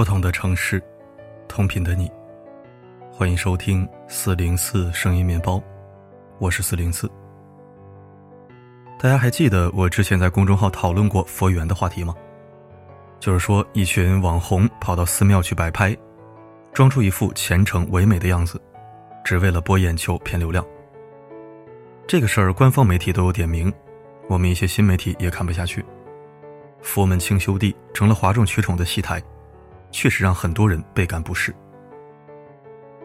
不同的城市，同频的你，欢迎收听四零四声音面包，我是四零四。大家还记得我之前在公众号讨论过佛缘的话题吗？就是说，一群网红跑到寺庙去摆拍，装出一副虔诚唯美的样子，只为了博眼球、骗流量。这个事儿，官方媒体都有点名，我们一些新媒体也看不下去。佛门清修地成了哗众取宠的戏台。确实让很多人倍感不适，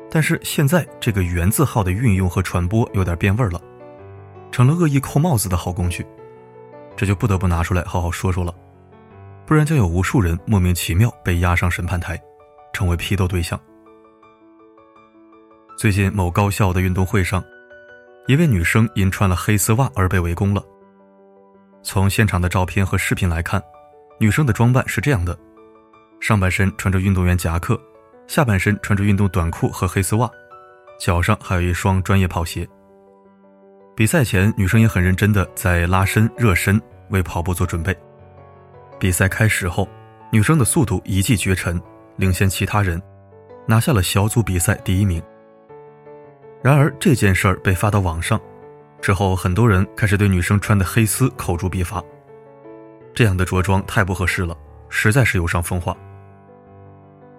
但是现在这个“原”字号的运用和传播有点变味了，成了恶意扣帽子的好工具，这就不得不拿出来好好说说了，不然将有无数人莫名其妙被押上审判台，成为批斗对象。最近某高校的运动会上，一位女生因穿了黑丝袜而被围攻了。从现场的照片和视频来看，女生的装扮是这样的。上半身穿着运动员夹克，下半身穿着运动短裤和黑丝袜，脚上还有一双专业跑鞋。比赛前，女生也很认真的在拉伸热身，为跑步做准备。比赛开始后，女生的速度一骑绝尘，领先其他人，拿下了小组比赛第一名。然而这件事儿被发到网上之后，很多人开始对女生穿的黑丝口诛笔伐，这样的着装太不合适了，实在是有伤风化。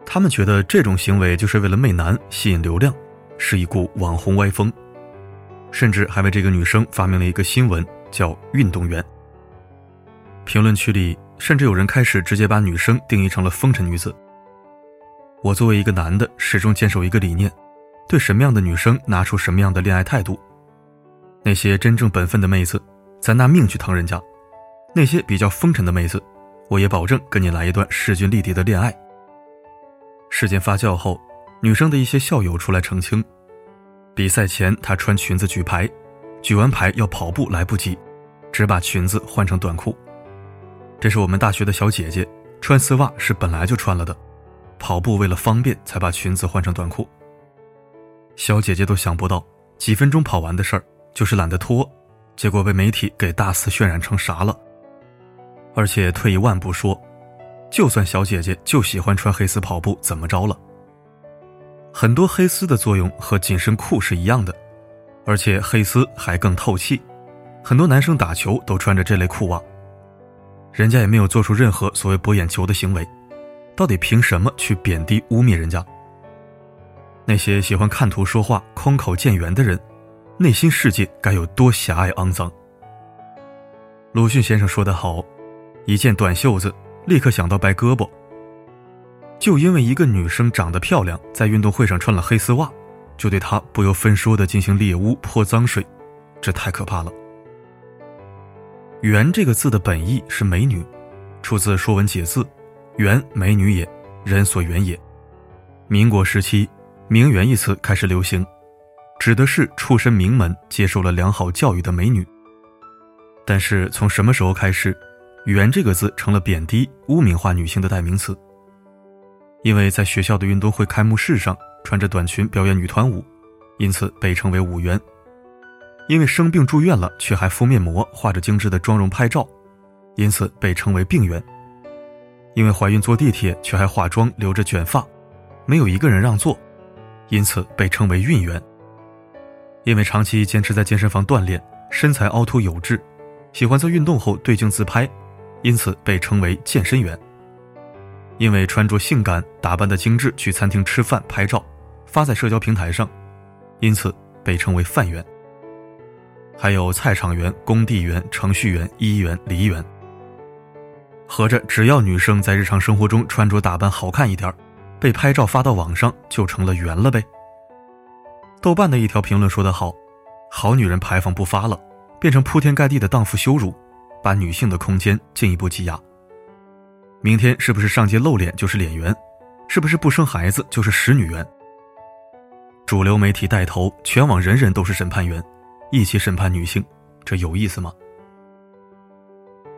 他们觉得这种行为就是为了媚男、吸引流量，是一股网红歪风，甚至还为这个女生发明了一个新闻，叫“运动员”。评论区里甚至有人开始直接把女生定义成了风尘女子。我作为一个男的，始终坚守一个理念：对什么样的女生拿出什么样的恋爱态度。那些真正本分的妹子，咱拿命去疼人家；那些比较风尘的妹子，我也保证跟你来一段势均力敌的恋爱。事件发酵后，女生的一些校友出来澄清：比赛前她穿裙子举牌，举完牌要跑步来不及，只把裙子换成短裤。这是我们大学的小姐姐，穿丝袜是本来就穿了的，跑步为了方便才把裙子换成短裤。小姐姐都想不到，几分钟跑完的事儿就是懒得脱，结果被媒体给大肆渲染成啥了。而且退一万步说。就算小姐姐就喜欢穿黑丝跑步，怎么着了？很多黑丝的作用和紧身裤是一样的，而且黑丝还更透气。很多男生打球都穿着这类裤袜，人家也没有做出任何所谓博眼球的行为，到底凭什么去贬低污蔑人家？那些喜欢看图说话、空口见圆的人，内心世界该有多狭隘肮脏？鲁迅先生说得好：“一件短袖子。”立刻想到白胳膊。就因为一个女生长得漂亮，在运动会上穿了黑丝袜，就对她不由分说的进行猎污泼脏水，这太可怕了。媛这个字的本意是美女，出自《说文解字》，媛美女也，人所媛也。民国时期，名媛一词开始流行，指的是出身名门、接受了良好教育的美女。但是从什么时候开始？圆这个字成了贬低、污名化女性的代名词。因为在学校的运动会开幕式上穿着短裙表演女团舞，因此被称为舞媛。因为生病住院了却还敷面膜、化着精致的妆容拍照，因此被称为病媛。因为怀孕坐地铁却还化妆、留着卷发，没有一个人让座，因此被称为孕媛。因为长期坚持在健身房锻炼，身材凹凸有致，喜欢在运动后对镜自拍。因此被称为健身员。因为穿着性感、打扮的精致去餐厅吃饭拍照，发在社交平台上，因此被称为饭员。还有菜场员、工地员、程序员、医员、梨园。合着只要女生在日常生活中穿着打扮好看一点，被拍照发到网上就成了圆了呗。豆瓣的一条评论说得好：“好女人牌坊不发了，变成铺天盖地的荡妇羞辱。”把女性的空间进一步挤压。明天是不是上街露脸就是脸圆？是不是不生孩子就是使女媛？主流媒体带头，全网人人都是审判员，一起审判女性，这有意思吗？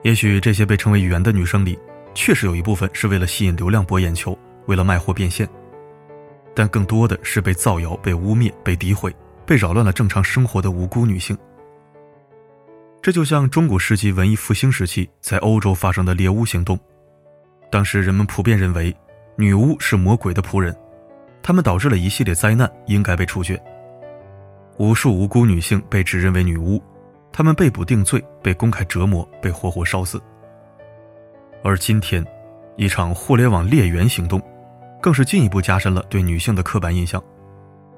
也许这些被称为“圆”的女生里，确实有一部分是为了吸引流量博眼球，为了卖货变现，但更多的是被造谣、被污蔑、被诋毁、被扰乱了正常生活的无辜女性。这就像中古世纪文艺复兴时期在欧洲发生的猎巫行动，当时人们普遍认为，女巫是魔鬼的仆人，他们导致了一系列灾难，应该被处决。无数无辜女性被指认为女巫，她们被捕定罪，被公开折磨，被活活烧死。而今天，一场互联网猎媛行动，更是进一步加深了对女性的刻板印象，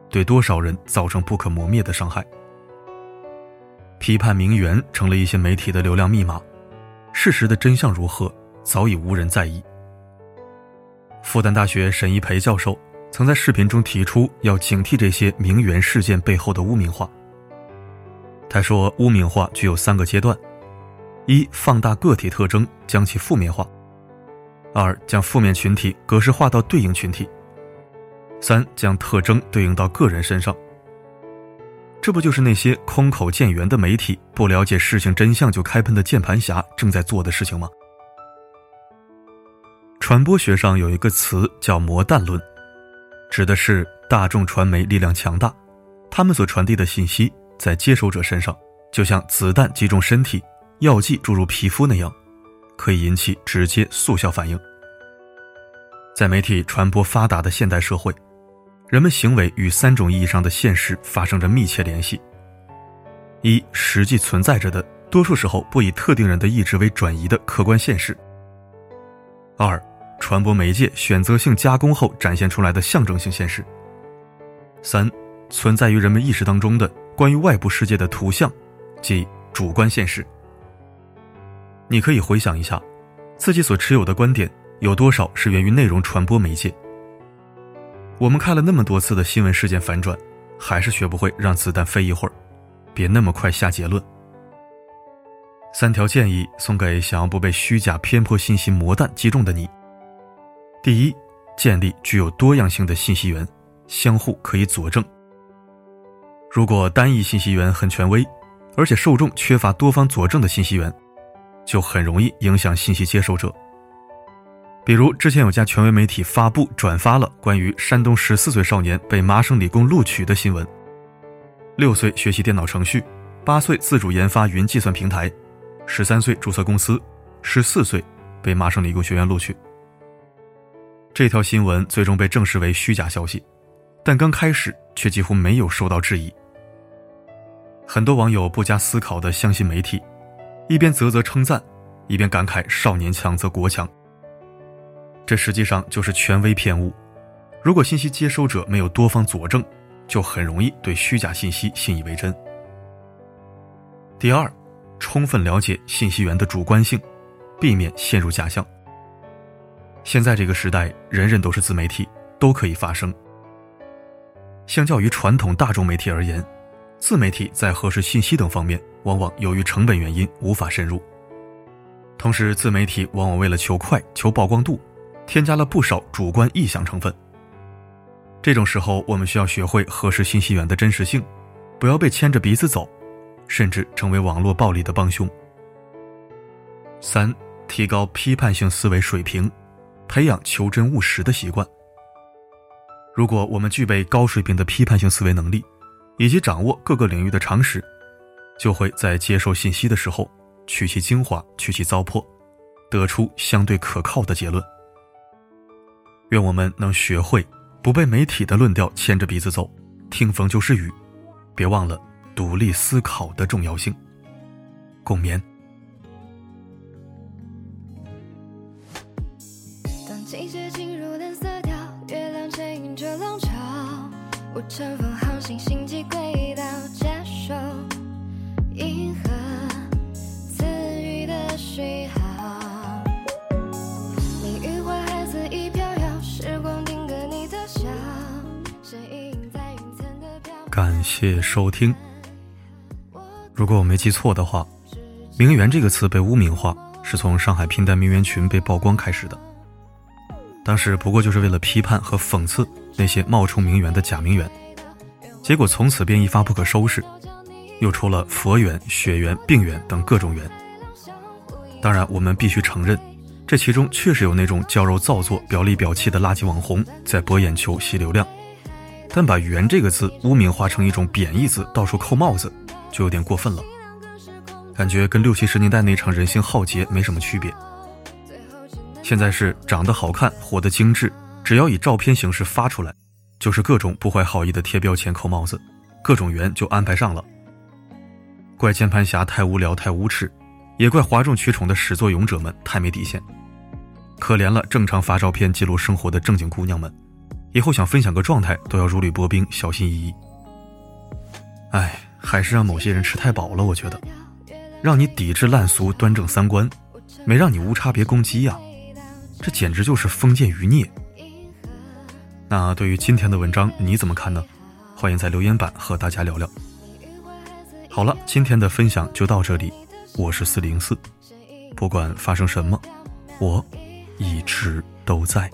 对多少人造成不可磨灭的伤害。批判名媛成了一些媒体的流量密码，事实的真相如何，早已无人在意。复旦大学沈一培教授曾在视频中提出，要警惕这些名媛事件背后的污名化。他说，污名化具有三个阶段：一、放大个体特征，将其负面化；二、将负面群体格式化到对应群体；三、将特征对应到个人身上。这不就是那些空口见圆的媒体、不了解事情真相就开喷的键盘侠正在做的事情吗？传播学上有一个词叫“魔弹论”，指的是大众传媒力量强大，他们所传递的信息在接收者身上，就像子弹击中身体、药剂注入皮肤那样，可以引起直接速效反应。在媒体传播发达的现代社会。人们行为与三种意义上的现实发生着密切联系：一、实际存在着的，多数时候不以特定人的意志为转移的客观现实；二、传播媒介选择性加工后展现出来的象征性现实；三、存在于人们意识当中的关于外部世界的图像，即主观现实。你可以回想一下，自己所持有的观点有多少是源于内容传播媒介？我们看了那么多次的新闻事件反转，还是学不会让子弹飞一会儿，别那么快下结论。三条建议送给想要不被虚假偏颇信息魔弹击中的你：第一，建立具有多样性的信息源，相互可以佐证。如果单一信息源很权威，而且受众缺乏多方佐证的信息源，就很容易影响信息接受者。比如，之前有家权威媒体发布转发了关于山东十四岁少年被麻省理工录取的新闻。六岁学习电脑程序，八岁自主研发云计算平台，十三岁注册公司，十四岁被麻省理工学院录取。这条新闻最终被证实为虚假消息，但刚开始却几乎没有受到质疑。很多网友不加思考地相信媒体，一边啧啧称赞，一边感慨“少年强则国强”。这实际上就是权威偏误。如果信息接收者没有多方佐证，就很容易对虚假信息信以为真。第二，充分了解信息源的主观性，避免陷入假象。现在这个时代，人人都是自媒体，都可以发声。相较于传统大众媒体而言，自媒体在核实信息等方面，往往由于成本原因无法深入。同时，自媒体往往为了求快、求曝光度。添加了不少主观臆想成分。这种时候，我们需要学会核实信息源的真实性，不要被牵着鼻子走，甚至成为网络暴力的帮凶。三、提高批判性思维水平，培养求真务实的习惯。如果我们具备高水平的批判性思维能力，以及掌握各个领域的常识，就会在接受信息的时候取其精华，去其糟粕，得出相对可靠的结论。愿我们能学会不被媒体的论调牵着鼻子走，听风就是雨，别忘了独立思考的重要性。共勉。当季节进入蓝色调，月亮牵引着浪潮，我乘风航行感谢收听。如果我没记错的话，“名媛”这个词被污名化是从上海拼单名媛群被曝光开始的。当时不过就是为了批判和讽刺那些冒充名媛的假名媛，结果从此便一发不可收拾，又出了佛缘、血缘、病缘等各种缘。当然，我们必须承认，这其中确实有那种娇柔造作、表里表气的垃圾网红在博眼球、吸流量。但把“圆”这个字污名化成一种贬义字，到处扣帽子，就有点过分了。感觉跟六七十年代那场人性浩劫没什么区别。现在是长得好看、活得精致、只要以照片形式发出来，就是各种不怀好意的贴标签、扣帽子，各种圆就安排上了。怪键盘侠太无聊、太无耻，也怪哗众取宠的始作俑者们太没底线。可怜了正常发照片记录生活的正经姑娘们，以后想分享个状态都要如履薄冰、小心翼翼。哎，还是让某些人吃太饱了，我觉得，让你抵制烂俗、端正三观，没让你无差别攻击呀，这简直就是封建余孽。那对于今天的文章你怎么看呢？欢迎在留言板和大家聊聊。好了，今天的分享就到这里，我是四零四，不管发生什么，我。一直都在。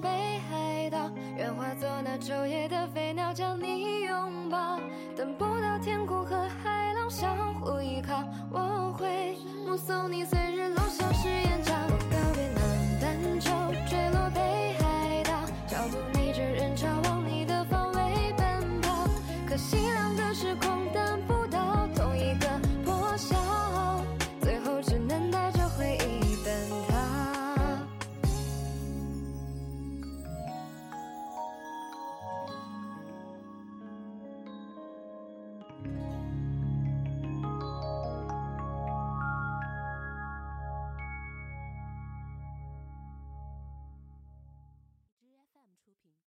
北海道，愿化作那昼夜的飞鸟将你拥抱，等不到天空和海浪相互依靠，我会目送你随日落。